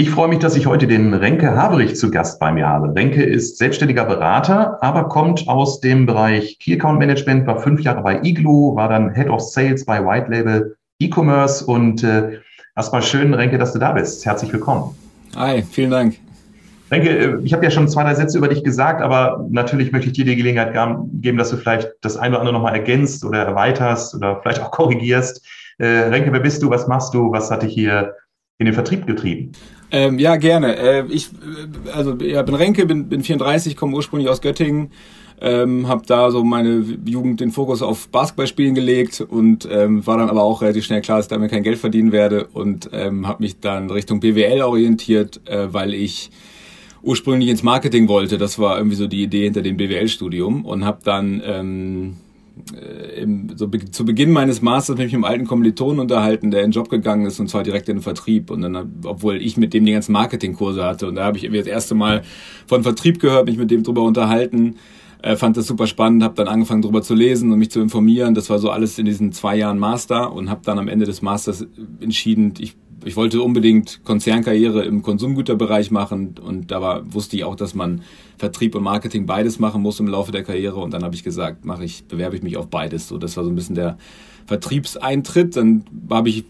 Ich freue mich, dass ich heute den Renke Haberich zu Gast bei mir habe. Renke ist selbstständiger Berater, aber kommt aus dem Bereich Key Account Management, war fünf Jahre bei Iglu, war dann Head of Sales bei White Label E-Commerce und äh, erstmal schön, Renke, dass du da bist. Herzlich willkommen. Hi, vielen Dank. Renke, äh, ich habe ja schon zwei, drei Sätze über dich gesagt, aber natürlich möchte ich dir die Gelegenheit geben, dass du vielleicht das eine oder andere nochmal ergänzt oder erweiterst oder vielleicht auch korrigierst. Äh, Renke, wer bist du? Was machst du? Was hat dich hier in den Vertrieb getrieben? Ähm, ja, gerne. Äh, ich äh, also ja, bin Renke, bin, bin 34, komme ursprünglich aus Göttingen, ähm, habe da so meine Jugend den Fokus auf Basketballspielen gelegt und ähm, war dann aber auch relativ schnell klar, dass ich damit kein Geld verdienen werde und ähm, habe mich dann Richtung BWL orientiert, äh, weil ich ursprünglich ins Marketing wollte. Das war irgendwie so die Idee hinter dem BWL-Studium und habe dann ähm, äh, im, so be zu Beginn meines Masters mit dem alten Kommilitonen unterhalten, der in den Job gegangen ist und zwar direkt in den Vertrieb. Und dann, obwohl ich mit dem die ganzen Marketingkurse hatte. Und da habe ich irgendwie das erste Mal von Vertrieb gehört, mich mit dem drüber unterhalten. Äh, fand das super spannend, habe dann angefangen drüber zu lesen und mich zu informieren. Das war so alles in diesen zwei Jahren Master und habe dann am Ende des Masters entschieden, ich ich wollte unbedingt Konzernkarriere im Konsumgüterbereich machen und da war, wusste ich auch, dass man Vertrieb und Marketing beides machen muss im Laufe der Karriere und dann habe ich gesagt, mache ich, bewerbe ich mich auf beides. So, das war so ein bisschen der Vertriebseintritt. Dann habe ich,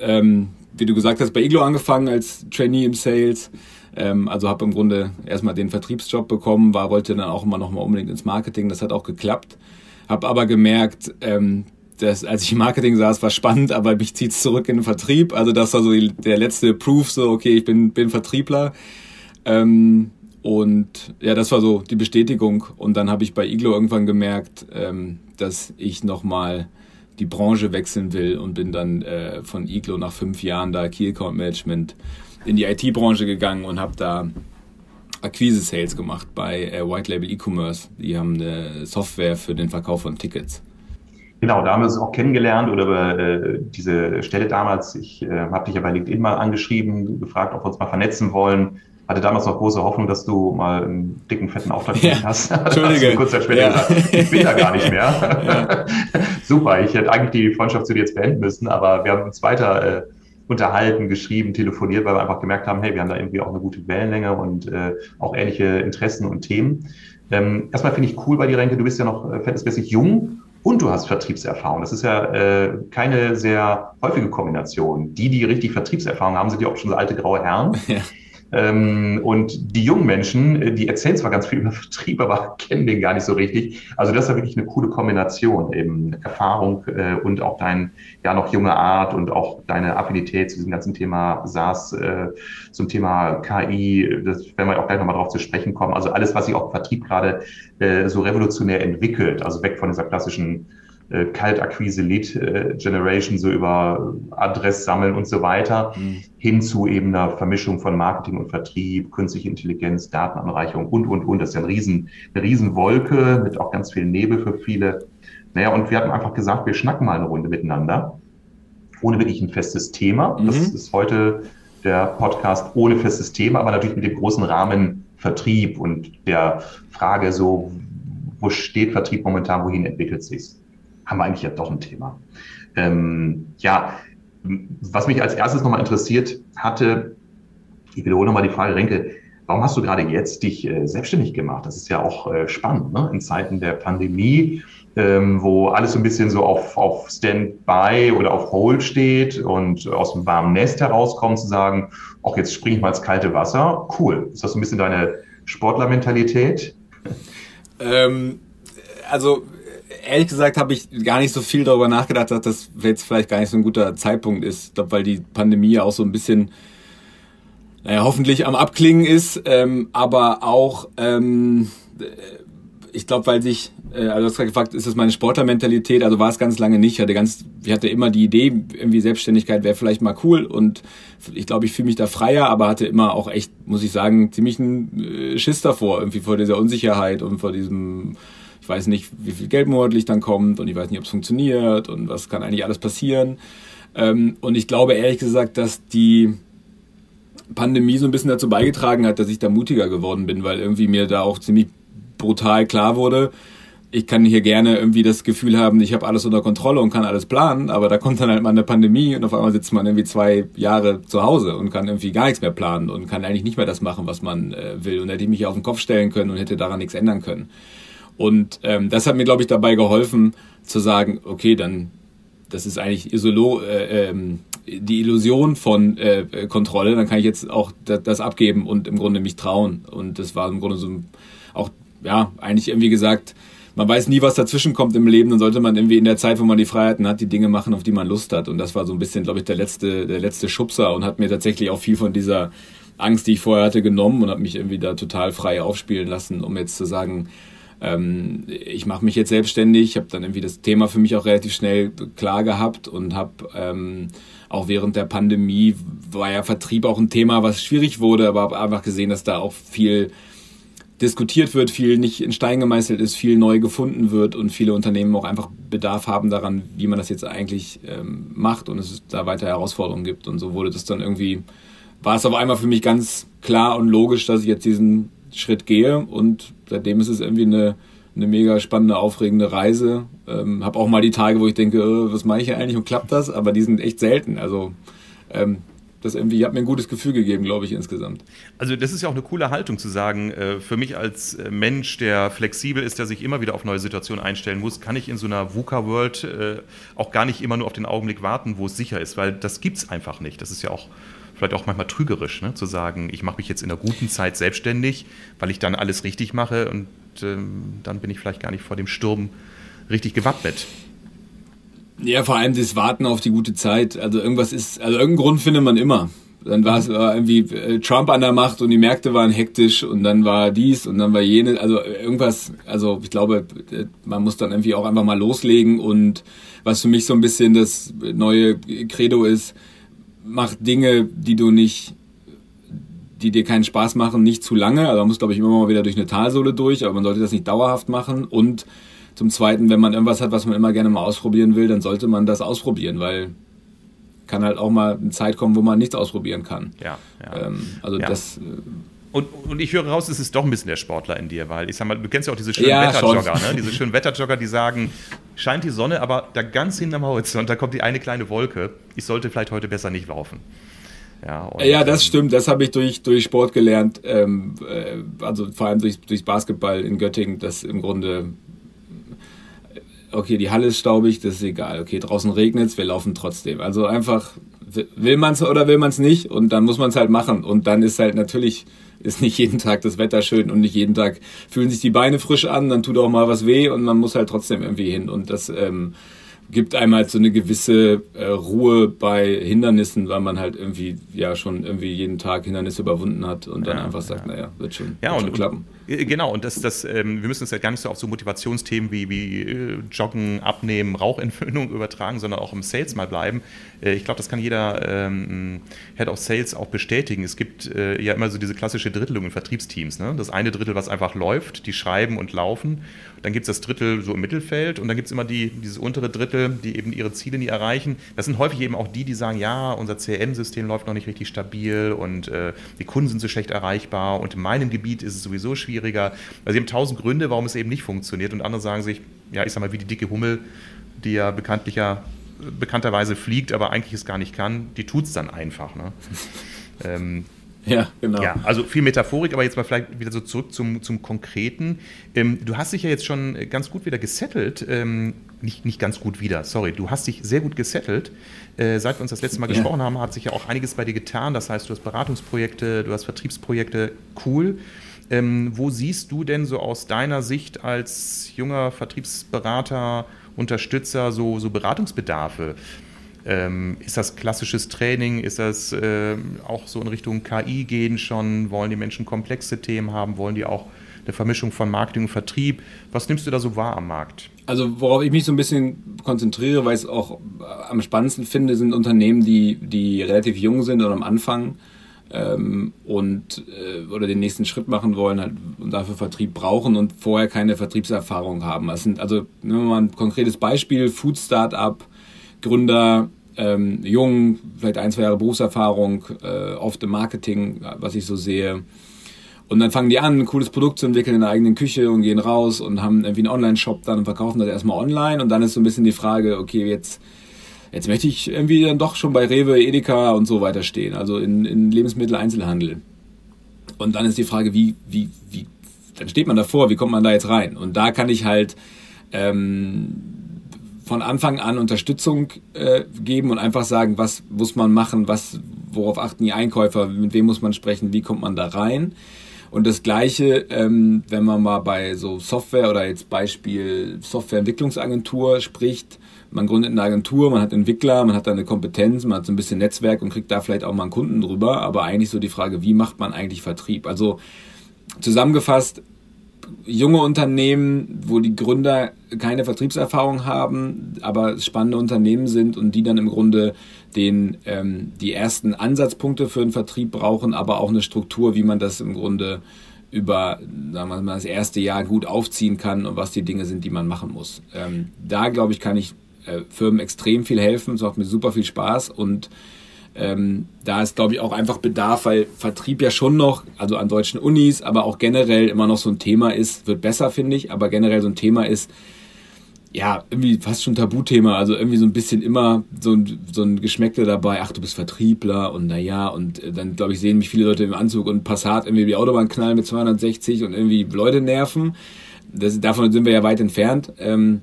ähm, wie du gesagt hast, bei Iglo angefangen als Trainee im Sales. Ähm, also habe im Grunde erstmal den Vertriebsjob bekommen, war wollte dann auch immer noch mal unbedingt ins Marketing. Das hat auch geklappt. Habe aber gemerkt, ähm, das, als ich im Marketing saß, war spannend, aber mich zieht's zurück in den Vertrieb. Also das war so die, der letzte Proof, so okay, ich bin, bin Vertriebler. Ähm, und ja, das war so die Bestätigung. Und dann habe ich bei Iglo irgendwann gemerkt, ähm, dass ich nochmal die Branche wechseln will und bin dann äh, von Iglo nach fünf Jahren da Key Account Management in die IT-Branche gegangen und habe da Akquise-Sales gemacht bei äh, White Label E-Commerce. Die haben eine Software für den Verkauf von Tickets. Genau, da haben wir uns auch kennengelernt oder über äh, diese Stelle damals. Ich äh, habe dich ja bei LinkedIn mal angeschrieben, gefragt, ob wir uns mal vernetzen wollen. Hatte damals noch große Hoffnung, dass du mal einen dicken, fetten Auftrag ja. hast. Entschuldige. kurz später ja. gesagt, ich bin da gar nicht mehr. Ja. Super, ich hätte eigentlich die Freundschaft zu dir jetzt beenden müssen, aber wir haben uns weiter äh, unterhalten, geschrieben, telefoniert, weil wir einfach gemerkt haben, hey, wir haben da irgendwie auch eine gute Wellenlänge und äh, auch ähnliche Interessen und Themen. Ähm, erstmal finde ich cool bei dir, Renke, du bist ja noch äh, verhältnismäßig jung und du hast Vertriebserfahrung. Das ist ja äh, keine sehr häufige Kombination. Die, die richtig Vertriebserfahrung haben, sind ja auch schon so alte graue Herren. Ja. Ähm, und die jungen Menschen, äh, die erzählen zwar ganz viel über Vertrieb, aber kennen den gar nicht so richtig. Also das ist ja wirklich eine coole Kombination, eben Erfahrung äh, und auch dein ja noch junge Art und auch deine Affinität zu diesem ganzen Thema SaaS, äh, zum Thema KI, das werden wir auch gleich nochmal drauf zu sprechen kommen. Also alles, was sich auch im Vertrieb gerade so revolutionär entwickelt, also weg von dieser klassischen äh, Kaltakquise, Lead äh, Generation, so über Adress sammeln und so weiter, mhm. hin zu eben einer Vermischung von Marketing und Vertrieb, künstliche Intelligenz, Datenanreichung und, und, und. Das ist ja ein riesen, eine Riesenwolke mit auch ganz viel Nebel für viele. Naja, und wir hatten einfach gesagt, wir schnacken mal eine Runde miteinander, ohne wirklich ein festes Thema. Mhm. Das ist heute der Podcast ohne festes Thema, aber natürlich mit dem großen Rahmen Vertrieb und der Frage so, wo steht Vertrieb momentan, wohin entwickelt sich's? Haben wir eigentlich ja doch ein Thema. Ähm, ja, was mich als erstes nochmal interessiert hatte, ich wiederhole nochmal die Frage, Renke, warum hast du gerade jetzt dich äh, selbstständig gemacht? Das ist ja auch äh, spannend, ne? in Zeiten der Pandemie, ähm, wo alles so ein bisschen so auf, auf Standby oder auf Hold steht und aus dem warmen Nest herauskommt, zu sagen, ach, jetzt springe ich mal ins kalte Wasser. Cool. Ist das so ein bisschen deine Sportlermentalität? Ähm, also ehrlich gesagt habe ich gar nicht so viel darüber nachgedacht, dass das jetzt vielleicht gar nicht so ein guter Zeitpunkt ist. Ich glaube, weil die Pandemie ja auch so ein bisschen, naja, hoffentlich am Abklingen ist, ähm, aber auch, ähm, ich glaube, weil sich, äh, also du hast gerade gefragt, ist das meine Sportlermentalität? Also war es ganz lange nicht. Ich hatte ganz, ich hatte immer die Idee, irgendwie Selbstständigkeit wäre vielleicht mal cool und ich glaube, ich fühle mich da freier, aber hatte immer auch echt, muss ich sagen, ziemlich einen äh, Schiss davor, irgendwie vor dieser Unsicherheit und vor diesem Ich weiß nicht, wie viel Geld monatlich dann kommt und ich weiß nicht, ob es funktioniert und was kann eigentlich alles passieren. Ähm, und ich glaube ehrlich gesagt, dass die Pandemie so ein bisschen dazu beigetragen hat, dass ich da mutiger geworden bin, weil irgendwie mir da auch ziemlich brutal klar wurde, ich kann hier gerne irgendwie das Gefühl haben, ich habe alles unter Kontrolle und kann alles planen, aber da kommt dann halt mal eine Pandemie und auf einmal sitzt man irgendwie zwei Jahre zu Hause und kann irgendwie gar nichts mehr planen und kann eigentlich nicht mehr das machen, was man äh, will. Und hätte ich mich auf den Kopf stellen können und hätte daran nichts ändern können. Und ähm, das hat mir, glaube ich, dabei geholfen zu sagen, okay, dann das ist eigentlich Isolo, äh, ähm, die Illusion von äh, Kontrolle, dann kann ich jetzt auch das, das abgeben und im Grunde mich trauen. Und das war im Grunde so auch, ja, eigentlich irgendwie gesagt, man weiß nie, was dazwischen kommt im Leben, dann sollte man irgendwie in der Zeit, wo man die Freiheiten hat, die Dinge machen, auf die man Lust hat. Und das war so ein bisschen, glaube ich, der letzte, der letzte Schubser und hat mir tatsächlich auch viel von dieser Angst, die ich vorher hatte, genommen und hat mich irgendwie da total frei aufspielen lassen, um jetzt zu sagen, ähm, ich mache mich jetzt selbstständig. Habe dann irgendwie das Thema für mich auch relativ schnell klar gehabt und habe ähm, auch während der Pandemie war ja Vertrieb auch ein Thema, was schwierig wurde, aber habe einfach gesehen, dass da auch viel diskutiert wird, viel nicht in Stein gemeißelt ist, viel neu gefunden wird und viele Unternehmen auch einfach Bedarf haben daran, wie man das jetzt eigentlich ähm, macht und es da weiter Herausforderungen gibt. Und so wurde das dann irgendwie, war es auf einmal für mich ganz klar und logisch, dass ich jetzt diesen Schritt gehe und seitdem ist es irgendwie eine, eine mega spannende, aufregende Reise. Ähm, habe auch mal die Tage, wo ich denke, äh, was mache ich hier eigentlich und klappt das? Aber die sind echt selten. Also ähm, das irgendwie hat mir ein gutes Gefühl gegeben, glaube ich, insgesamt. Also das ist ja auch eine coole Haltung zu sagen, äh, für mich als äh, Mensch, der flexibel ist, der sich immer wieder auf neue Situationen einstellen muss, kann ich in so einer VUCA-World äh, auch gar nicht immer nur auf den Augenblick warten, wo es sicher ist, weil das gibt es einfach nicht. Das ist ja auch vielleicht auch manchmal trügerisch, ne? zu sagen, ich mache mich jetzt in einer guten Zeit selbstständig, weil ich dann alles richtig mache und ähm, dann bin ich vielleicht gar nicht vor dem Sturm richtig gewappnet. Ja, vor allem das Warten auf die gute Zeit. Also irgendwas ist, also irgendeinen Grund findet man immer. Dann war es irgendwie äh, Trump an der Macht und die Märkte waren hektisch und dann war dies und dann war jene. Also irgendwas, also ich glaube, äh, man muss dann irgendwie auch einfach mal loslegen und was für mich so ein bisschen das neue Credo ist, mach Dinge, die du nicht, die dir keinen Spaß machen, nicht zu lange. Also man muss, glaube ich, immer mal wieder durch eine Talsohle durch, aber man sollte das nicht dauerhaft machen und zum Zweiten, wenn man irgendwas hat, was man immer gerne mal ausprobieren will, dann sollte man das ausprobieren, weil kann halt auch mal eine Zeit kommen, wo man nichts ausprobieren kann. Ja, ja. Ähm, also ja. das. Äh, und, und ich höre raus, es ist doch ein bisschen der Sportler in dir, weil ich sag mal, du kennst ja auch diese schönen ja, Wetterjogger, ne? diese schönen Wetterjogger, die sagen, scheint die Sonne, aber da ganz hinterm Horizont, da kommt die eine kleine Wolke. Ich sollte vielleicht heute besser nicht laufen. Ja, ja, das ähm, stimmt. Das habe ich durch, durch Sport gelernt. Ähm, äh, also vor allem durch, durch Basketball in Göttingen, dass im Grunde okay, die Halle ist staubig, das ist egal. Okay, draußen regnet es, wir laufen trotzdem. Also einfach, will man es oder will man es nicht und dann muss man es halt machen. Und dann ist halt natürlich, ist nicht jeden Tag das Wetter schön und nicht jeden Tag fühlen sich die Beine frisch an, dann tut auch mal was weh und man muss halt trotzdem irgendwie hin. Und das ähm, gibt einem halt so eine gewisse äh, Ruhe bei Hindernissen, weil man halt irgendwie ja schon irgendwie jeden Tag Hindernisse überwunden hat und dann ja, einfach sagt, ja. naja, wird schon, ja, wird und, schon klappen. Äh, genau, und das, das, ähm, wir müssen es ja gar nicht so auf so Motivationsthemen wie, wie äh, Joggen, Abnehmen, Rauchentwöhnung übertragen, sondern auch im Sales mal bleiben. Äh, ich glaube, das kann jeder ähm, Head of Sales auch bestätigen. Es gibt äh, ja immer so diese klassische Drittelung in Vertriebsteams. Ne? Das eine Drittel, was einfach läuft, die schreiben und laufen. Dann gibt es das Drittel so im Mittelfeld und dann gibt es immer die, dieses untere Drittel, die eben ihre Ziele nie erreichen. Das sind häufig eben auch die, die sagen, ja, unser CRM-System läuft noch nicht richtig stabil und äh, die Kunden sind so schlecht erreichbar und in meinem Gebiet ist es sowieso schwieriger. Also sie haben tausend Gründe, warum es eben nicht funktioniert und andere sagen sich, ja, ich sag mal, wie die dicke Hummel, die ja bekanntlicher, bekannterweise fliegt, aber eigentlich es gar nicht kann, die tut es dann einfach. Ne? ähm, ja, genau. Ja, also viel Metaphorik, aber jetzt mal vielleicht wieder so zurück zum, zum Konkreten. Ähm, du hast dich ja jetzt schon ganz gut wieder gesettelt. Ähm, nicht, nicht ganz gut wieder, sorry. Du hast dich sehr gut gesettelt. Äh, seit wir uns das letzte Mal ja. gesprochen haben, hat sich ja auch einiges bei dir getan. Das heißt, du hast Beratungsprojekte, du hast Vertriebsprojekte. Cool. Ähm, wo siehst du denn so aus deiner Sicht als junger Vertriebsberater, Unterstützer so, so Beratungsbedarfe? Ähm, ist das klassisches Training? Ist das äh, auch so in Richtung KI gehen schon? Wollen die Menschen komplexe Themen haben? Wollen die auch eine Vermischung von Marketing und Vertrieb? Was nimmst du da so wahr am Markt? Also worauf ich mich so ein bisschen konzentriere, weil ich es auch am spannendsten finde, sind Unternehmen, die, die relativ jung sind und am Anfang ähm, und äh, oder den nächsten Schritt machen wollen halt, und dafür Vertrieb brauchen und vorher keine Vertriebserfahrung haben. Sind also nehmen wir mal ein konkretes Beispiel: Food Startup, Gründer, ähm, jung, vielleicht ein, zwei Jahre Berufserfahrung, äh, oft im Marketing, was ich so sehe. Und dann fangen die an, ein cooles Produkt zu entwickeln in der eigenen Küche und gehen raus und haben irgendwie einen Online-Shop dann und verkaufen das erstmal online. Und dann ist so ein bisschen die Frage, okay, jetzt jetzt möchte ich irgendwie dann doch schon bei Rewe, Edeka und so weiter stehen, also in, in Lebensmitteleinzelhandel. Und dann ist die Frage, wie, wie, wie, dann steht man davor, wie kommt man da jetzt rein? Und da kann ich halt ähm, von Anfang an Unterstützung äh, geben und einfach sagen, was muss man machen, was, worauf achten die Einkäufer, mit wem muss man sprechen, wie kommt man da rein? Und das Gleiche, ähm, wenn man mal bei so Software oder jetzt Beispiel Softwareentwicklungsagentur spricht, man gründet eine Agentur, man hat Entwickler, man hat da eine Kompetenz, man hat so ein bisschen Netzwerk und kriegt da vielleicht auch mal einen Kunden drüber, aber eigentlich so die Frage, wie macht man eigentlich Vertrieb? Also zusammengefasst, junge Unternehmen, wo die Gründer keine Vertriebserfahrung haben, aber spannende Unternehmen sind und die dann im Grunde den, ähm, die ersten Ansatzpunkte für einen Vertrieb brauchen, aber auch eine Struktur, wie man das im Grunde über sagen wir mal, das erste Jahr gut aufziehen kann und was die Dinge sind, die man machen muss. Ähm, da, glaube ich, kann ich äh, Firmen extrem viel helfen. Es macht mir super viel Spaß und ähm, da ist, glaube ich, auch einfach Bedarf, weil Vertrieb ja schon noch, also an deutschen Unis, aber auch generell immer noch so ein Thema ist, wird besser, finde ich, aber generell so ein Thema ist, ja, irgendwie fast schon Tabuthema, also irgendwie so ein bisschen immer so ein, so ein Geschmäckle dabei, ach, du bist Vertriebler und naja, und äh, dann, glaube ich, sehen mich viele Leute im Anzug und Passat irgendwie die Autobahn knallen mit 260 und irgendwie Leute nerven. Das, davon sind wir ja weit entfernt. Ähm,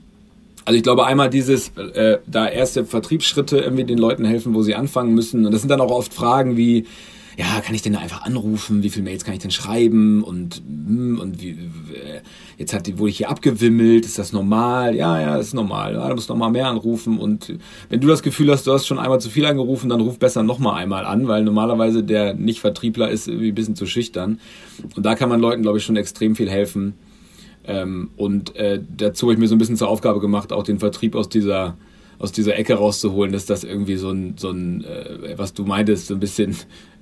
also ich glaube einmal dieses, äh, da erste Vertriebsschritte irgendwie den Leuten helfen, wo sie anfangen müssen. Und das sind dann auch oft Fragen wie, ja, kann ich denn einfach anrufen? Wie viele Mails kann ich denn schreiben? Und, hm, und wie, äh, jetzt hat wurde ich hier abgewimmelt, ist das normal? Ja, ja, ist normal. Ja, du musst nochmal mehr anrufen. Und wenn du das Gefühl hast, du hast schon einmal zu viel angerufen, dann ruf besser nochmal einmal an, weil normalerweise der Nicht-Vertriebler ist irgendwie ein bisschen zu schüchtern. Und da kann man Leuten, glaube ich, schon extrem viel helfen ähm, und äh, dazu habe ich mir so ein bisschen zur Aufgabe gemacht, auch den Vertrieb aus dieser aus dieser Ecke rauszuholen, dass das irgendwie so ein, so ein äh, was du meintest, so ein bisschen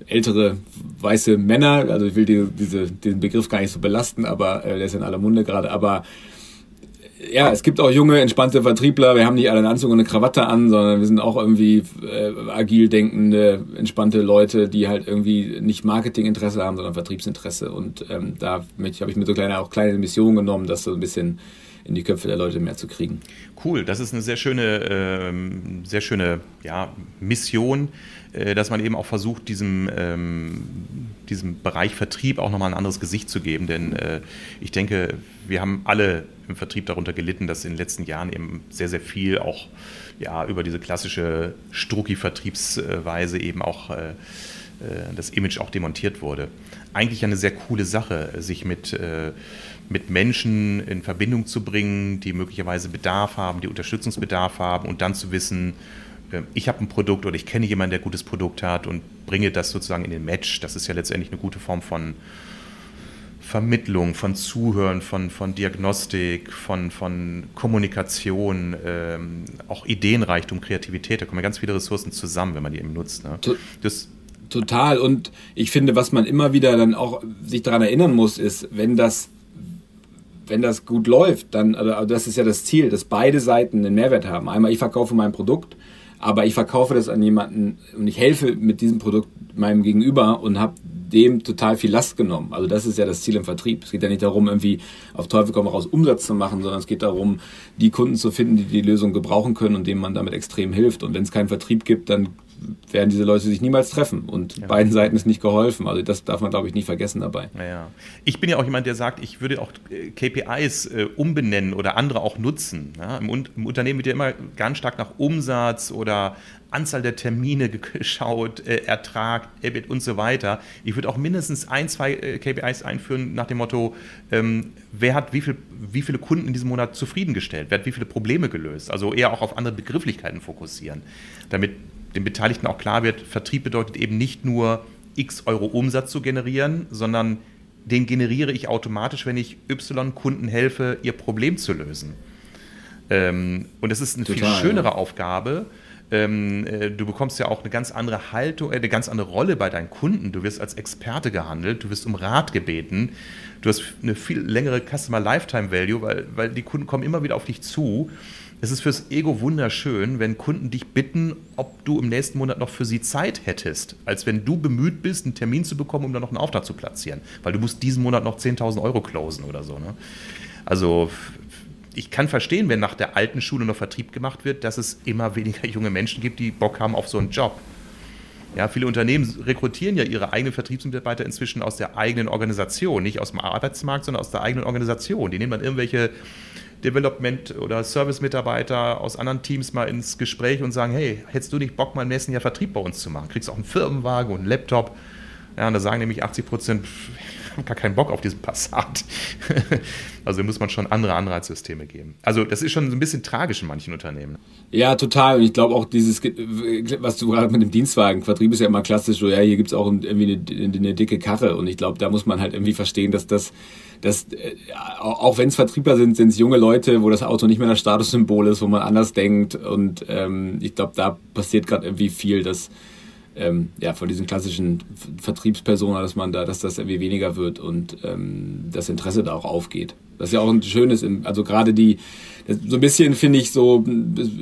ältere weiße Männer, also ich will die, diese, diesen Begriff gar nicht so belasten, aber äh, der ist in aller Munde gerade, aber ja, es gibt auch junge, entspannte Vertriebler. Wir haben nicht alle einen Anzug und eine Krawatte an, sondern wir sind auch irgendwie äh, agil denkende, entspannte Leute, die halt irgendwie nicht Marketinginteresse haben, sondern Vertriebsinteresse. Und ähm, da habe ich mir so kleine, auch kleine Missionen genommen, das so ein bisschen in die Köpfe der Leute mehr zu kriegen. Cool, das ist eine sehr schöne, äh, sehr schöne ja, Mission, dass man eben auch versucht, diesem, ähm, diesem Bereich Vertrieb auch nochmal ein anderes Gesicht zu geben. Denn äh, ich denke, wir haben alle im Vertrieb darunter gelitten, dass in den letzten Jahren eben sehr, sehr viel auch ja, über diese klassische Strucki-Vertriebsweise eben auch äh, äh, das Image auch demontiert wurde. Eigentlich eine sehr coole Sache, sich mit, äh, mit Menschen in Verbindung zu bringen, die möglicherweise Bedarf haben, die Unterstützungsbedarf haben und dann zu wissen, äh, ich habe ein Produkt oder ich kenne jemanden, der gutes Produkt hat und bringe das sozusagen in den Match. Das ist ja letztendlich eine gute Form von, Vermittlung, von Zuhören, von, von Diagnostik, von, von Kommunikation, ähm, auch Ideenreichtum, Kreativität. Da kommen ja ganz viele Ressourcen zusammen, wenn man die eben nutzt. Ne? Das Total. Und ich finde, was man immer wieder dann auch sich daran erinnern muss, ist, wenn das, wenn das gut läuft, dann, also das ist ja das Ziel, dass beide Seiten einen Mehrwert haben. Einmal, ich verkaufe mein Produkt, aber ich verkaufe das an jemanden und ich helfe mit diesem Produkt meinem Gegenüber und habe dem total viel Last genommen. Also das ist ja das Ziel im Vertrieb. Es geht ja nicht darum, irgendwie auf Teufel komm raus Umsatz zu machen, sondern es geht darum, die Kunden zu finden, die die Lösung gebrauchen können und denen man damit extrem hilft. Und wenn es keinen Vertrieb gibt, dann werden diese Leute sich niemals treffen und ja. beiden Seiten ist nicht geholfen. Also das darf man, glaube ich, nicht vergessen dabei. Ja, Ich bin ja auch jemand, der sagt, ich würde auch äh, KPIs äh, umbenennen oder andere auch nutzen. Ja? Im, Im, Unternehmen wird ja immer ganz stark nach Umsatz oder Anzahl der Termine geschaut, äh, Ertrag, EBIT und so weiter. Ich würde auch mindestens ein, zwei äh, KPIs einführen nach dem Motto, ähm, wer hat wie, viel, wie viele Kunden in diesem Monat zufriedengestellt, wer hat wie viele Probleme gelöst. Also eher auch auf andere Begrifflichkeiten fokussieren, damit den Beteiligten auch klar wird, Vertrieb bedeutet eben nicht nur x Euro Umsatz zu generieren, sondern den generiere ich automatisch, wenn ich Y Kunden helfe, ihr Problem zu lösen. Ähm, und das ist eine Total, viel schönere ja. Aufgabe, Ähm, äh, du bekommst ja auch eine ganz andere Haltung, äh, eine ganz andere Rolle bei deinen Kunden. Du wirst als Experte gehandelt, du wirst um Rat gebeten, du hast eine viel längere Customer Lifetime Value, weil, weil die Kunden kommen immer wieder auf dich zu. Es ist fürs Ego wunderschön, wenn Kunden dich bitten, ob du im nächsten Monat noch für sie Zeit hättest, als wenn du bemüht bist, einen Termin zu bekommen, um dann noch einen Auftrag zu platzieren, weil du musst diesen Monat noch 10.000 Euro closen oder so. Ne? Also ich kann verstehen, wenn nach der alten Schule noch Vertrieb gemacht wird, dass es immer weniger junge Menschen gibt, die Bock haben auf so einen Job. Ja, viele Unternehmen rekrutieren ja ihre eigenen Vertriebsmitarbeiter inzwischen aus der eigenen Organisation, nicht aus dem Arbeitsmarkt, sondern aus der eigenen Organisation. Die nehmen dann irgendwelche Development- oder Service-Mitarbeiter aus anderen Teams mal ins Gespräch und sagen, hey, hättest du nicht Bock, mal im nächsten Jahr Vertrieb bei uns zu machen? Kriegst auch einen Firmenwagen und einen Laptop. Ja, und da sagen nämlich 80 Prozent, habe gar keinen Bock auf diesen Passat. also muss man schon andere Anreizsysteme geben. Also das ist schon so ein bisschen tragisch in manchen Unternehmen. Ja, total. Und ich glaube auch dieses, was du gerade mit dem Dienstwagen, Vertrieb ist ja immer klassisch, so ja, hier gibt es auch irgendwie eine, eine, dicke Karre. Und ich glaube, da muss man halt irgendwie verstehen, dass das, dass, äh, auch wenn es Vertriebler sind, sind es junge Leute, wo das Auto nicht mehr das Statussymbol ist, wo man anders denkt. Und ähm, ich glaube, da passiert gerade irgendwie viel, dass ähm, ja, von diesen klassischen Vertriebspersonen, dass man da, dass das irgendwie weniger wird und ähm, das Interesse da auch aufgeht. Das ist ja auch ein schönes, also gerade die, so ein bisschen finde ich so,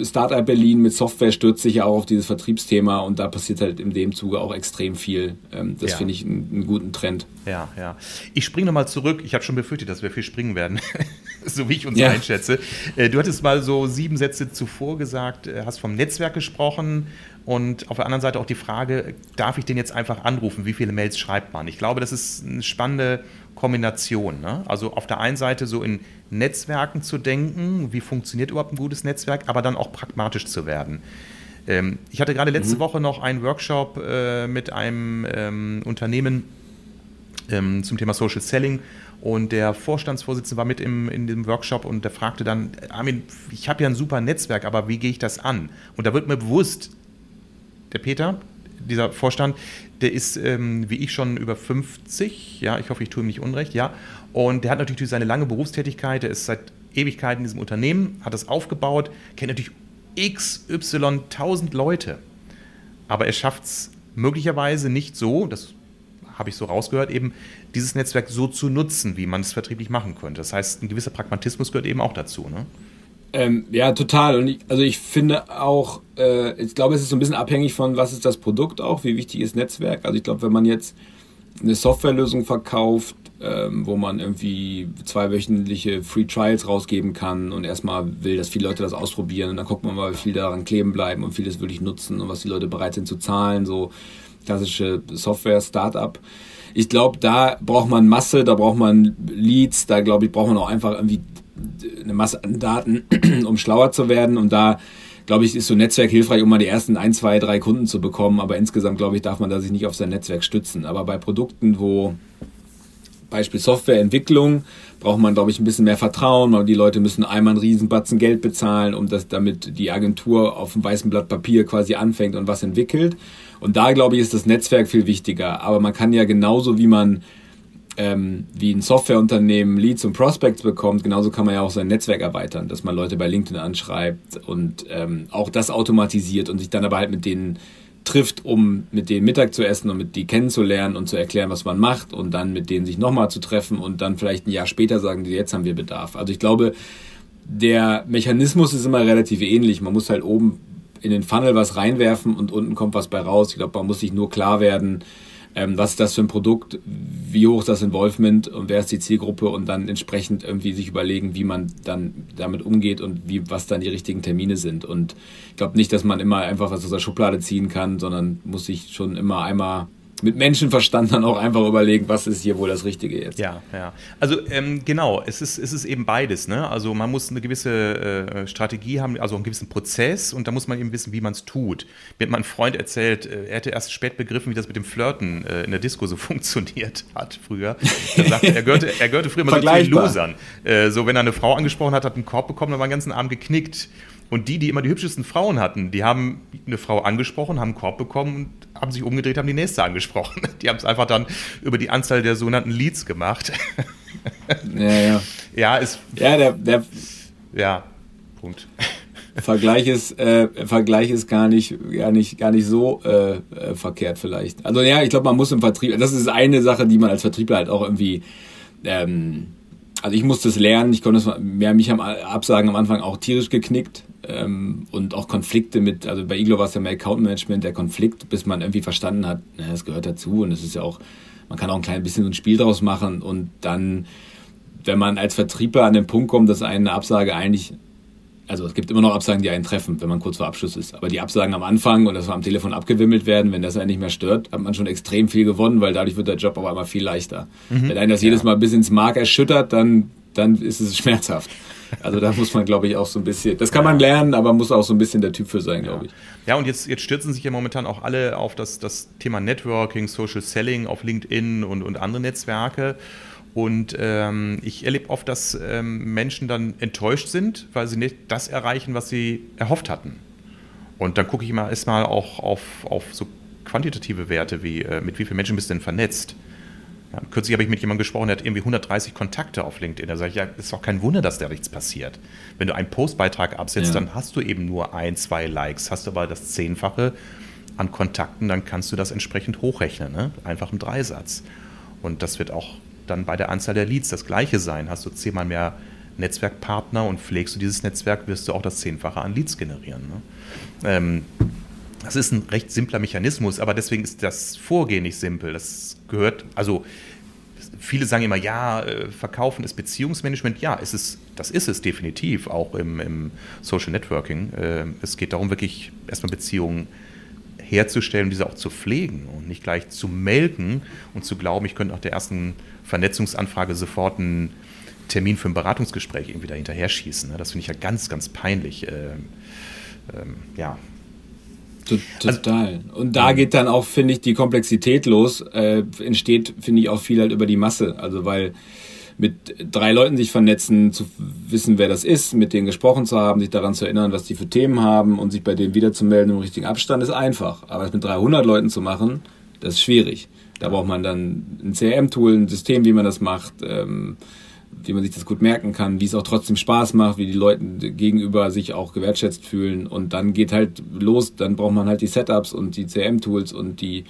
Startup Berlin mit Software stürzt sich ja auch auf dieses Vertriebsthema und da passiert halt in dem Zuge auch extrem viel. Ähm, das ja. finde ich einen, einen, guten Trend. Ja, ja. Ich springe nochmal zurück. Ich habe schon befürchtet, dass wir viel springen werden, so wie ich uns ja. einschätze. Äh, du hattest mal so sieben Sätze zuvor gesagt, äh, hast vom Netzwerk gesprochen und auf der anderen Seite auch die Frage, darf ich den jetzt einfach anrufen? Wie viele Mails schreibt man? Ich glaube, das ist eine spannende Kombination. Ne? Also auf der einen Seite so in Netzwerken zu denken, wie funktioniert überhaupt ein gutes Netzwerk, aber dann auch pragmatisch zu werden. Ähm, ich hatte gerade letzte mhm. Woche noch einen Workshop äh, mit einem ähm, Unternehmen ähm, zum Thema Social Selling und der Vorstandsvorsitzende war mit im, in dem Workshop und der fragte dann, Armin, ich habe ja ein super Netzwerk, aber wie gehe ich das an? Und da wird mir bewusst, der Peter, dieser Vorstand, der ist ähm, wie ich schon über 50, ja, ich hoffe, ich tue ihm nicht unrecht, ja. Und der hat natürlich seine lange Berufstätigkeit, der ist seit Ewigkeiten in diesem Unternehmen, hat das aufgebaut, kennt natürlich x, y, tausend Leute. Aber er schafft es möglicherweise nicht so, das habe ich so rausgehört, eben dieses Netzwerk so zu nutzen, wie man es vertrieblich machen könnte. Das heißt, ein gewisser Pragmatismus gehört eben auch dazu. Ne? Ähm, ja, total. Und ich, also ich finde auch, äh, ich glaube, es ist so ein bisschen abhängig von, was ist das Produkt auch, wie wichtig ist Netzwerk. Also ich glaube, wenn man jetzt eine Softwarelösung verkauft, ähm, wo man irgendwie zweiwöchentliche Free Trials rausgeben kann und erstmal will, dass viele Leute das ausprobieren und dann guckt man mal, wie viel daran kleben bleiben und vieles wirklich nutzen und was die Leute bereit sind zu zahlen, so klassische Software-Startup. Ich glaube, da braucht man Masse, da braucht man Leads, da glaube ich, braucht man auch einfach irgendwie eine Masse an Daten, um schlauer zu werden. Und da, glaube ich, ist so ein Netzwerk hilfreich, um mal die ersten ein, zwei, drei Kunden zu bekommen. Aber insgesamt, glaube ich, darf man da sich nicht auf sein Netzwerk stützen. Aber bei Produkten, wo Beispiel Softwareentwicklung, braucht man, glaube ich, ein bisschen mehr Vertrauen. Die Leute müssen einmal einen Riesenbatzen Geld bezahlen, um das, damit die Agentur auf einem weißen Blatt Papier quasi anfängt und was entwickelt. Und da, glaube ich, ist das Netzwerk viel wichtiger. Aber man kann ja genauso, wie man ähm, wie ein Softwareunternehmen Leads und Prospects bekommt, genauso kann man ja auch sein Netzwerk erweitern, dass man Leute bei LinkedIn anschreibt und ähm, auch das automatisiert und sich dann aber halt mit denen trifft, um mit denen Mittag zu essen und mit die kennenzulernen und zu erklären, was man macht und dann mit denen sich nochmal zu treffen und dann vielleicht ein Jahr später sagen jetzt haben wir Bedarf. Also ich glaube, der Mechanismus ist immer relativ ähnlich. Man muss halt oben in den Funnel was reinwerfen und unten kommt was bei raus. Ich glaube, man muss sich nur klar werden, ähm, was ist das für ein Produkt, wie hoch ist das Involvement? Und wer ist die Zielgruppe? Und dann entsprechend irgendwie sich überlegen, wie man dann damit umgeht und wie, was dann die richtigen Termine sind. Und ich glaube nicht, dass man immer einfach was aus der Schublade ziehen kann, sondern muss sich schon immer einmal mit Menschenverstand dann auch einfach überlegen, was ist hier wohl das Richtige jetzt. Ja, ja. Also ähm, genau, es ist, es ist eben beides. Ne? Also man muss eine gewisse äh, Strategie haben, also einen gewissen Prozess und da muss man eben wissen, wie man es tut. Mir hat mein Freund erzählt, äh, er hätte erst spät begriffen, wie das mit dem Flirten äh, in der Disco so funktioniert hat früher. Er sagte, er gehörte, er gehörte früher immer so zu den Losern. Äh, so wenn er eine Frau angesprochen hat, hat einen Korb bekommen, dann war den ganzen Abend geknickt. Und die, die immer die hübschesten Frauen hatten, die haben eine Frau angesprochen, haben einen Korb bekommen und haben sich umgedreht, haben die nächste angesprochen. Die haben es einfach dann über die Anzahl der sogenannten Leads gemacht. Ja, ja. Ja, ist. Ja, der, der ja, Punkt. Vergleich ist, äh, Vergleich ist gar nicht, gar nicht, gar nicht so äh, äh, verkehrt vielleicht. Also ja, ich glaube, man muss im Vertrieb, das ist eine Sache, die man als Vertriebler halt auch irgendwie, ähm, also ich musste es lernen, ich konnte es, mehr mich am Absagen am Anfang auch tierisch geknickt ähm, und auch Konflikte mit, also bei Iglo war es ja mehr Account Management, der Konflikt, bis man irgendwie verstanden hat, na, das gehört dazu. Und es ist ja auch, man kann auch ein klein bisschen so ein Spiel draus machen. Und dann, wenn man als Vertriebler an den Punkt kommt, dass eine Absage eigentlich also es gibt immer noch Absagen, die einen treffen, wenn man kurz vor Abschluss ist. Aber die Absagen am Anfang und das war am Telefon abgewimmelt werden, wenn das einen nicht mehr stört, hat man schon extrem viel gewonnen, weil dadurch wird der Job aber immer viel leichter. Mhm. Wenn einen das ja. jedes Mal bis ins Mark erschüttert, dann, dann ist es schmerzhaft. Also da muss man, glaube ich, auch so ein bisschen, das kann man lernen, aber muss auch so ein bisschen der Typ für sein, glaube ich. Ja, und jetzt, jetzt stürzen sich ja momentan auch alle auf das, das Thema Networking, Social Selling auf LinkedIn und, und andere Netzwerke. Und ähm, ich erlebe oft, dass ähm, Menschen dann enttäuscht sind, weil sie nicht das erreichen, was sie erhofft hatten. Und dann gucke ich mal erstmal auch auf, auf so quantitative Werte wie, äh, mit wie vielen Menschen bist du denn vernetzt? Ja, kürzlich habe ich mit jemandem gesprochen, der hat irgendwie 130 Kontakte auf LinkedIn. Da sage ich, ja, ist doch kein Wunder, dass da nichts passiert. Wenn du einen Postbeitrag absetzt, ja. dann hast du eben nur ein, zwei Likes. Hast du aber das Zehnfache an Kontakten, dann kannst du das entsprechend hochrechnen. Ne? Einfach im Dreisatz. Und das wird auch dann bei der Anzahl der Leads das gleiche sein. Hast du zehnmal mehr Netzwerkpartner und pflegst du dieses Netzwerk, wirst du auch das Zehnfache an Leads generieren. Ne? Ähm, das ist ein recht simpler Mechanismus, aber deswegen ist das Vorgehen nicht simpel. Das gehört, also viele sagen immer, ja, äh, Verkaufen ist Beziehungsmanagement. Ja, ist, das ist es definitiv, auch im, im Social Networking. Äh, es geht darum, wirklich erstmal Beziehungen herzustellen und diese auch zu pflegen und nicht gleich zu melken und zu glauben, ich könnte nach der ersten Vernetzungsanfrage sofort einen Termin für ein Beratungsgespräch irgendwie dahinterher schießen. Ne? Das finde ich ja ganz, ganz peinlich. Ähm, ähm, ja. Total. Also, und da geht dann auch, finde ich, die Komplexität los. Äh, entsteht, finde ich, auch viel halt über die Masse. Also, weil mit drei Leuten sich vernetzen, zu wissen, wer das ist, mit denen gesprochen zu haben, sich daran zu erinnern, was die für Themen haben und sich bei denen wiederzumelden im richtigen Abstand, ist einfach. Aber es mit 300 Leuten zu machen, das ist schwierig. Da braucht man dann ein CRM-Tool, ein System, wie man das macht, ähm, wie man sich das gut merken kann, wie es auch trotzdem Spaß macht, wie die Leute gegenüber sich auch gewertschätzt fühlen. Und dann geht halt los, dann braucht man halt die Setups und die CRM-Tools und die,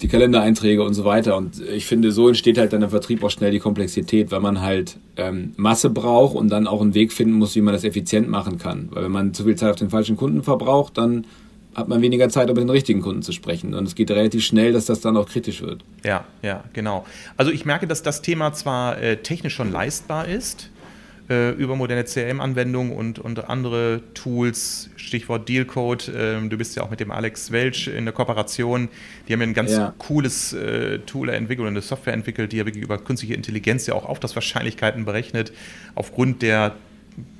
die Kalendereinträge und so weiter. Und ich finde, so entsteht halt dann im Vertrieb auch schnell die Komplexität, weil man halt ähm, Masse braucht und dann auch einen Weg finden muss, wie man das effizient machen kann. Weil wenn man zu viel Zeit auf den falschen Kunden verbraucht, dann hat man weniger Zeit, um mit den richtigen Kunden zu sprechen. Und es geht relativ schnell, dass das dann auch kritisch wird. Ja, ja, genau. Also ich merke, dass das Thema zwar äh, technisch schon leistbar ist, äh, über moderne CRM-Anwendungen und, und andere Tools, Stichwort Dealcode. Ähm, du bist ja auch mit dem Alex Welch in der Kooperation. Die haben ja ein ganz ja. cooles äh, Tool entwickelt, eine Software entwickelt, die ja wirklich über künstliche Intelligenz ja auch auf das Wahrscheinlichkeiten berechnet, aufgrund der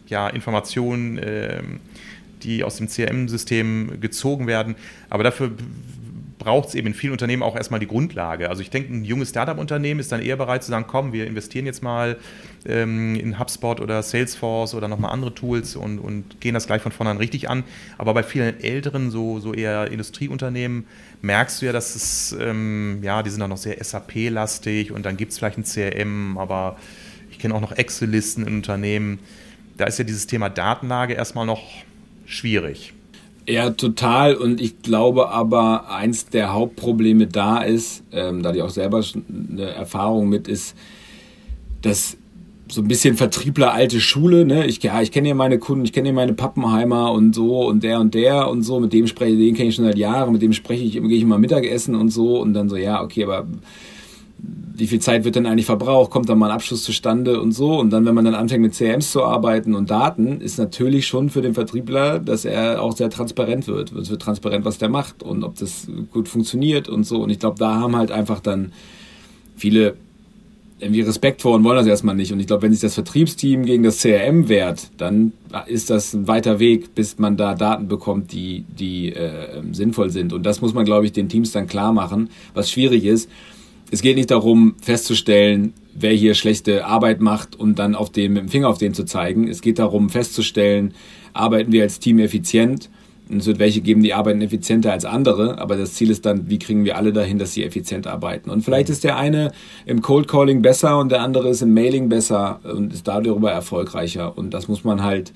ja, Informationen, ähm, die aus dem CRM-System gezogen werden. Aber dafür braucht es eben in vielen Unternehmen auch erstmal die Grundlage. Also ich denke, ein junges Startup-Unternehmen ist dann eher bereit zu sagen, komm, wir investieren jetzt mal ähm, in HubSpot oder Salesforce oder nochmal andere Tools und, und gehen das gleich von vornherein richtig an. Aber bei vielen älteren, so, so eher Industrieunternehmen, merkst du ja, dass es, ähm, ja, die sind dann noch sehr SAP-lastig und dann gibt es vielleicht ein CRM, aber ich kenne auch noch Excel-Listen in Unternehmen. Da ist ja dieses Thema Datenlage erstmal noch schwierig. Ja, total. Und ich glaube aber, eins der Hauptprobleme da ist, ähm, da ich auch selber eine Erfahrung mit ist, dass so ein bisschen Vertriebler alte Schule, ne? Ich, ja, ich kenne ja meine Kunden, ich kenne ja meine Pappenheimer und so und der und der und so, mit dem spreche ich, den kenne ich schon seit Jahren, mit dem spreche ich, gehe ich immer Mittagessen und so und dann so, ja, okay, aber wie viel Zeit wird denn eigentlich verbraucht, kommt dann mal ein Abschluss zustande und so. Und dann, wenn man dann anfängt mit CRMs zu arbeiten und Daten, ist natürlich schon für den Vertriebler, dass er auch sehr transparent wird. Es wird transparent, was der macht und ob das gut funktioniert und so. Und ich glaube, da haben halt einfach dann viele irgendwie Respekt vor und wollen das erstmal nicht. Und ich glaube, wenn sich das Vertriebsteam gegen das CRM wehrt, dann ist das ein weiter Weg, bis man da Daten bekommt, die, die äh, sinnvoll sind. Und das muss man, glaube ich, den Teams dann klar machen, was schwierig ist es geht nicht darum, festzustellen, wer hier schlechte Arbeit macht und dann auf den, mit dem Finger auf den zu zeigen. Es geht darum, festzustellen, arbeiten wir als Team effizient. Und es wird welche geben, die arbeiten effizienter als andere, aber das Ziel ist dann, wie kriegen wir alle dahin, dass sie effizient arbeiten. Und vielleicht ist der eine im Cold Calling besser und der andere ist im Mailing besser und ist darüber erfolgreicher. Und das muss man halt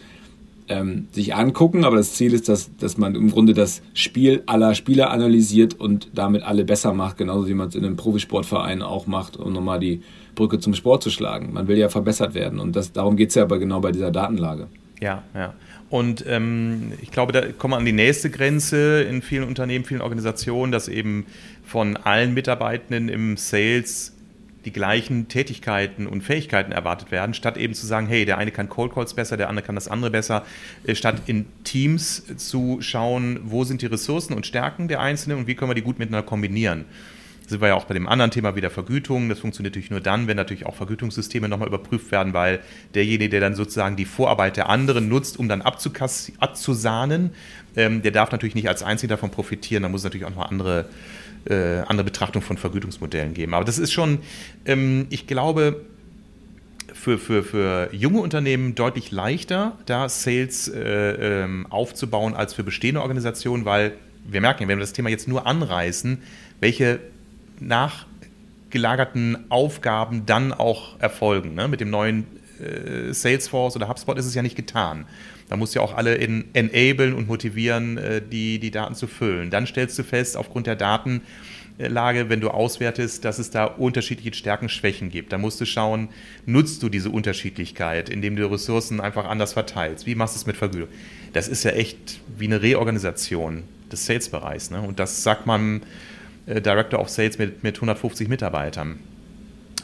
ähm, sich angucken, aber das Ziel ist, dass, dass man im Grunde das Spiel aller Spieler analysiert und damit alle besser macht, genauso wie man es in einem Profisportverein auch macht, um nochmal die Brücke zum Sport zu schlagen. Man will ja verbessert werden und das, darum geht es ja aber genau bei dieser Datenlage. Ja, ja. Und ähm, ich glaube, da kommen wir an die nächste Grenze in vielen Unternehmen, vielen Organisationen, dass eben von allen Mitarbeitenden im Sales die gleichen Tätigkeiten und Fähigkeiten erwartet werden, statt eben zu sagen, hey, der eine kann Cold Calls besser, der andere kann das andere besser, äh, statt in Teams zu schauen, wo sind die Ressourcen und Stärken der Einzelnen und wie können wir die gut miteinander kombinieren. Sind wir ja auch bei dem anderen Thema wieder Vergütung. Das funktioniert natürlich nur dann, wenn natürlich auch Vergütungssysteme nochmal überprüft werden, weil derjenige, der dann sozusagen die Vorarbeit der anderen nutzt, um dann abzusahnen, ähm, der darf natürlich nicht als Einziger davon profitieren. Da muss natürlich auch noch andere äh, andere Betrachtung von Vergütungsmodellen geben. Aber das ist schon, ähm, ich glaube, für, für, für junge Unternehmen deutlich leichter, da Sales äh, ähm, aufzubauen als für bestehende Organisationen, weil wir merken, wenn wir das Thema jetzt nur anreißen, welche nachgelagerten Aufgaben dann auch erfolgen. Ne? Mit dem neuen äh, Salesforce oder HubSpot ist es ja nicht getan. Da musst du ja auch alle in, enablen und motivieren, äh, die, die Daten zu füllen. Dann stellst du fest, aufgrund der Datenlage, wenn du auswertest, dass es da unterschiedliche Stärken, Schwächen gibt. Da musst du schauen, nutzt du diese Unterschiedlichkeit, indem du Ressourcen einfach anders verteilst? Wie machst du es mit Vergütung? Das ist ja echt wie eine Reorganisation des Sales-Bereichs. Ne? Und das sagt man äh, Director of Sales mit, mit 150 Mitarbeitern.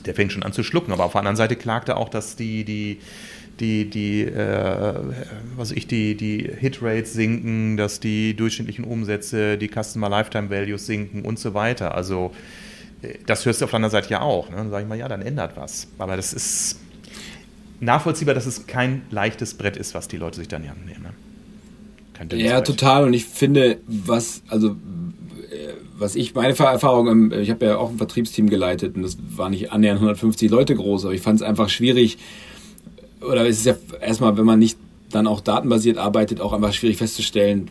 Der fängt schon an zu schlucken, aber auf der anderen Seite klagt er auch, dass die, die die, die, äh, was ich, die, die Hitrates sinken, dass die durchschnittlichen Umsätze, die Customer Lifetime Values sinken und so weiter. Also äh, das hörst du auf der anderen Seite ja auch. Ne? Dann sage ich mal, ja, dann ändert was. Aber das ist nachvollziehbar, dass es kein leichtes Brett ist, was die Leute sich dann hier annehmen. Ne? Ja, total. Und ich finde, was, also äh, was ich, meine Erfahrung, ich habe ja auch ein Vertriebsteam geleitet und das war nicht annähernd 150 Leute groß, aber ich fand es einfach schwierig, oder es ist ja erstmal, wenn man nicht dann auch datenbasiert arbeitet, auch einfach schwierig festzustellen,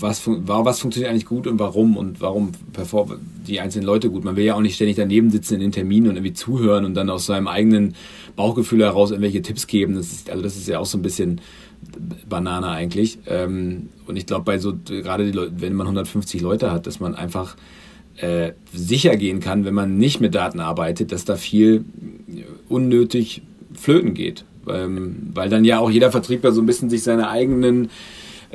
was, was funktioniert eigentlich gut und warum und warum performen die einzelnen Leute gut. Man will ja auch nicht ständig daneben sitzen in den Terminen und irgendwie zuhören und dann aus seinem eigenen Bauchgefühl heraus irgendwelche Tipps geben. Das ist, also das ist ja auch so ein bisschen Banane eigentlich. Ähm, und ich glaube, bei so, gerade die Leute, wenn man 150 Leute hat, dass man einfach äh, sicher gehen kann, wenn man nicht mit Daten arbeitet, dass da viel unnötig flöten geht. Ähm, weil dann ja auch jeder Vertriebler so ein bisschen sich seine eigenen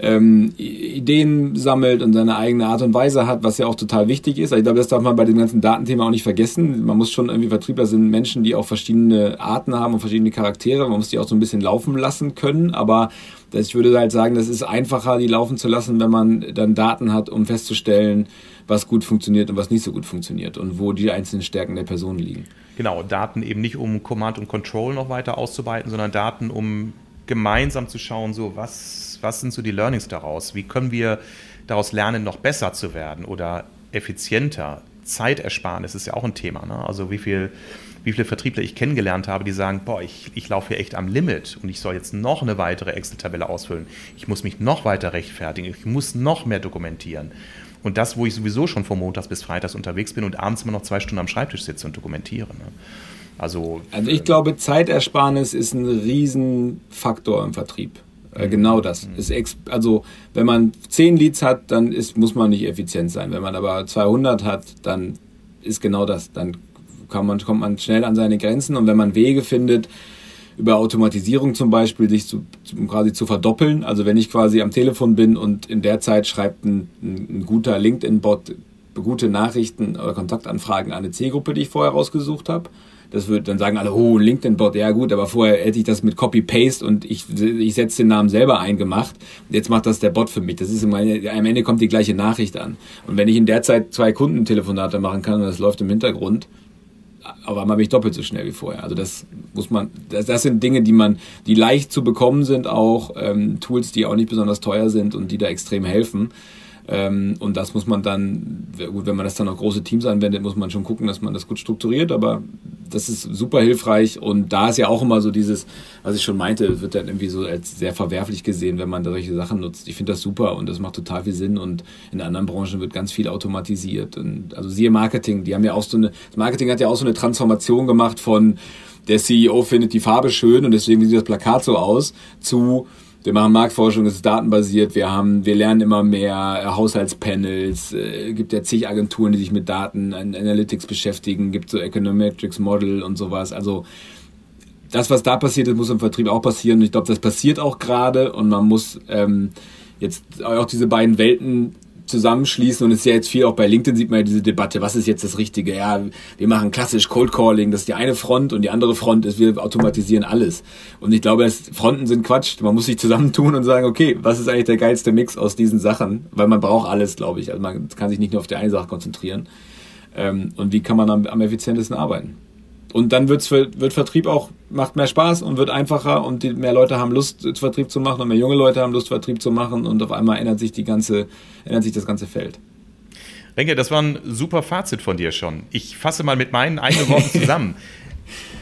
ähm, Ideen sammelt und seine eigene Art und Weise hat, was ja auch total wichtig ist. Ich glaube, das darf man bei dem ganzen Datenthema auch nicht vergessen. Man muss schon irgendwie Vertriebler sind Menschen, die auch verschiedene Arten haben und verschiedene Charaktere. Man muss die auch so ein bisschen laufen lassen können. Aber das, ich würde halt sagen, das ist einfacher, die laufen zu lassen, wenn man dann Daten hat, um festzustellen, was gut funktioniert und was nicht so gut funktioniert und wo die einzelnen Stärken der Person liegen. Genau, Daten eben nicht um Command und Control noch weiter auszuweiten, sondern Daten, um gemeinsam zu schauen, so was, was sind so die Learnings daraus? Wie können wir daraus lernen, noch besser zu werden oder effizienter? Zeitersparnis ist ja auch ein Thema. Ne? Also wie viel wie viele Vertriebler ich kennengelernt habe, die sagen, boah, ich, ich laufe hier echt am Limit und ich soll jetzt noch eine weitere Excel-Tabelle ausfüllen. Ich muss mich noch weiter rechtfertigen, ich muss noch mehr dokumentieren. Und das, wo ich sowieso schon von Montags bis Freitags unterwegs bin und abends immer noch zwei Stunden am Schreibtisch sitze und dokumentiere. Ne? Also, also ich glaube, Zeitersparnis ist ein Riesenfaktor im Vertrieb. Äh, mhm. Genau das. Mhm. Ist also wenn man 10 Leads hat, dann ist, muss man nicht effizient sein. Wenn man aber 200 hat, dann ist genau das. Dann man, kommt man schnell an seine Grenzen und wenn man Wege findet, über Automatisierung zum Beispiel sich zu, quasi zu verdoppeln. Also wenn ich quasi am Telefon bin und in der Zeit schreibt ein, ein guter LinkedIn-Bot gute Nachrichten oder Kontaktanfragen an eine Zielgruppe, die ich vorher rausgesucht habe. Das wird dann sagen alle, oh, LinkedIn-Bot, ja gut, aber vorher hätte ich das mit Copy-Paste und ich, ich setze den Namen selber eingemacht. Jetzt macht das der Bot für mich. Das ist immer, am Ende kommt die gleiche Nachricht an. Und wenn ich in der Zeit zwei Kundentelefonate machen kann und das läuft im Hintergrund, aber einmal bin ich doppelt so schnell wie vorher. Also das muss man, das, das sind Dinge, die man, die leicht zu bekommen sind, auch ähm, Tools, die auch nicht besonders teuer sind und die da extrem helfen. Ähm, und das muss man dann, gut, wenn man das dann auf große Teams anwendet, muss man schon gucken, dass man das gut strukturiert, aber das ist super hilfreich und da ist ja auch immer so dieses, was ich schon meinte, wird dann irgendwie so als sehr verwerflich gesehen, wenn man da solche Sachen nutzt. Ich finde das super und das macht total viel Sinn und in anderen Branchen wird ganz viel automatisiert und also siehe Marketing, die haben ja auch so eine, das Marketing hat ja auch so eine Transformation gemacht von der CEO findet die Farbe schön und deswegen sieht das Plakat so aus, zu wir machen Marktforschung, es ist datenbasiert, wir haben, wir lernen immer mehr Haushaltspanels, äh, gibt ja zig Agenturen, die sich mit Daten, Analytics beschäftigen, gibt so Econometrics Model und sowas. Also das, was da passiert ist, muss im Vertrieb auch passieren. Ich glaube, das passiert auch gerade und man muss ähm, jetzt auch diese beiden Welten zusammenschließen und es ist ja jetzt viel auch bei LinkedIn sieht man ja diese Debatte, was ist jetzt das Richtige? Ja, wir machen klassisch Cold Calling, das ist die eine Front und die andere Front ist, wir automatisieren alles. Und ich glaube, das Fronten sind Quatsch. Man muss sich zusammentun und sagen, okay, was ist eigentlich der geilste Mix aus diesen Sachen? Weil man braucht alles, glaube ich. Also man kann sich nicht nur auf die eine Sache konzentrieren. Ähm, und wie kann man am, am effizientesten arbeiten? Und dann wird's, wird Vertrieb auch, macht mehr Spaß und wird einfacher und die, mehr Leute haben Lust, Vertrieb zu machen und mehr junge Leute haben Lust, Vertrieb zu machen und auf einmal ändert sich die ganze, ändert sich das ganze Feld. Renke, das war ein super Fazit von dir schon. Ich fasse mal mit meinen eigenen Worten zusammen.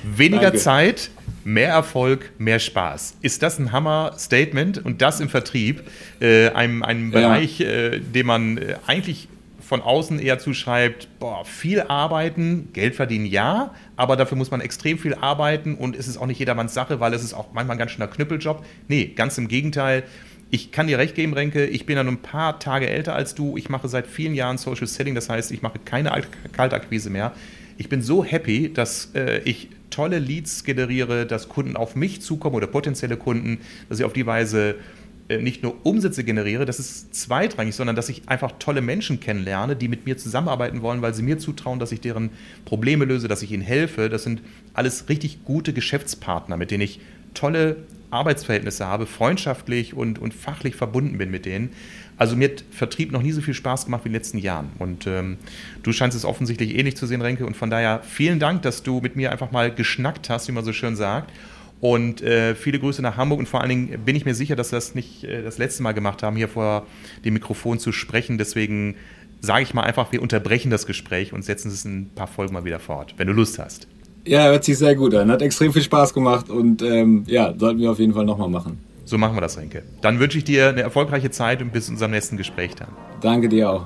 Weniger Danke. Zeit, mehr Erfolg, mehr Spaß. Ist das ein Hammer-Statement und das im Vertrieb, äh, einem, einem ja. Bereich, äh, den man äh, eigentlich von außen eher zuschreibt, boah, viel arbeiten, Geld verdienen ja, aber dafür muss man extrem viel arbeiten und es ist auch nicht jedermanns Sache, weil es ist auch manchmal ein ganz schöner Knüppeljob. Nee, ganz im Gegenteil. Ich kann dir recht geben, Renke, ich bin ja nur ein paar Tage älter als du. Ich mache seit vielen Jahren Social Selling, das heißt, ich mache keine Kaltakquise mehr. Ich bin so happy, dass äh, ich tolle Leads generiere, dass Kunden auf mich zukommen oder potenzielle Kunden, dass ich auf die Weise nicht nur Umsätze generiere, das ist zweitrangig, sondern dass ich einfach tolle Menschen kennenlerne, die mit mir zusammenarbeiten wollen, weil sie mir zutrauen, dass ich deren Probleme löse, dass ich ihnen helfe. Das sind alles richtig gute Geschäftspartner, mit denen ich tolle Arbeitsverhältnisse habe, freundschaftlich und, und fachlich verbunden bin mit denen. Also mir hat Vertrieb noch nie so viel Spaß gemacht wie in den letzten Jahren. Und ähm, du scheinst es offensichtlich ähnlich zu sehen, Renke. Und von daher vielen Dank, dass du mit mir einfach mal geschnackt hast, wie man so schön sagt. Und äh, viele Grüße nach Hamburg und vor allen Dingen bin ich mir sicher, dass wir das nicht äh, das letzte Mal gemacht haben, hier vor dem Mikrofon zu sprechen. Deswegen sage ich mal einfach, wir unterbrechen das Gespräch und setzen es in ein paar Folgen mal wieder fort, wenn du Lust hast. Ja, hört sich sehr gut an. Hat extrem viel Spaß gemacht und ähm, ja, sollten wir auf jeden Fall nochmal machen. So machen wir das, Renke. Dann wünsche ich dir eine erfolgreiche Zeit und bis zu unserem nächsten Gespräch dann. Danke dir auch.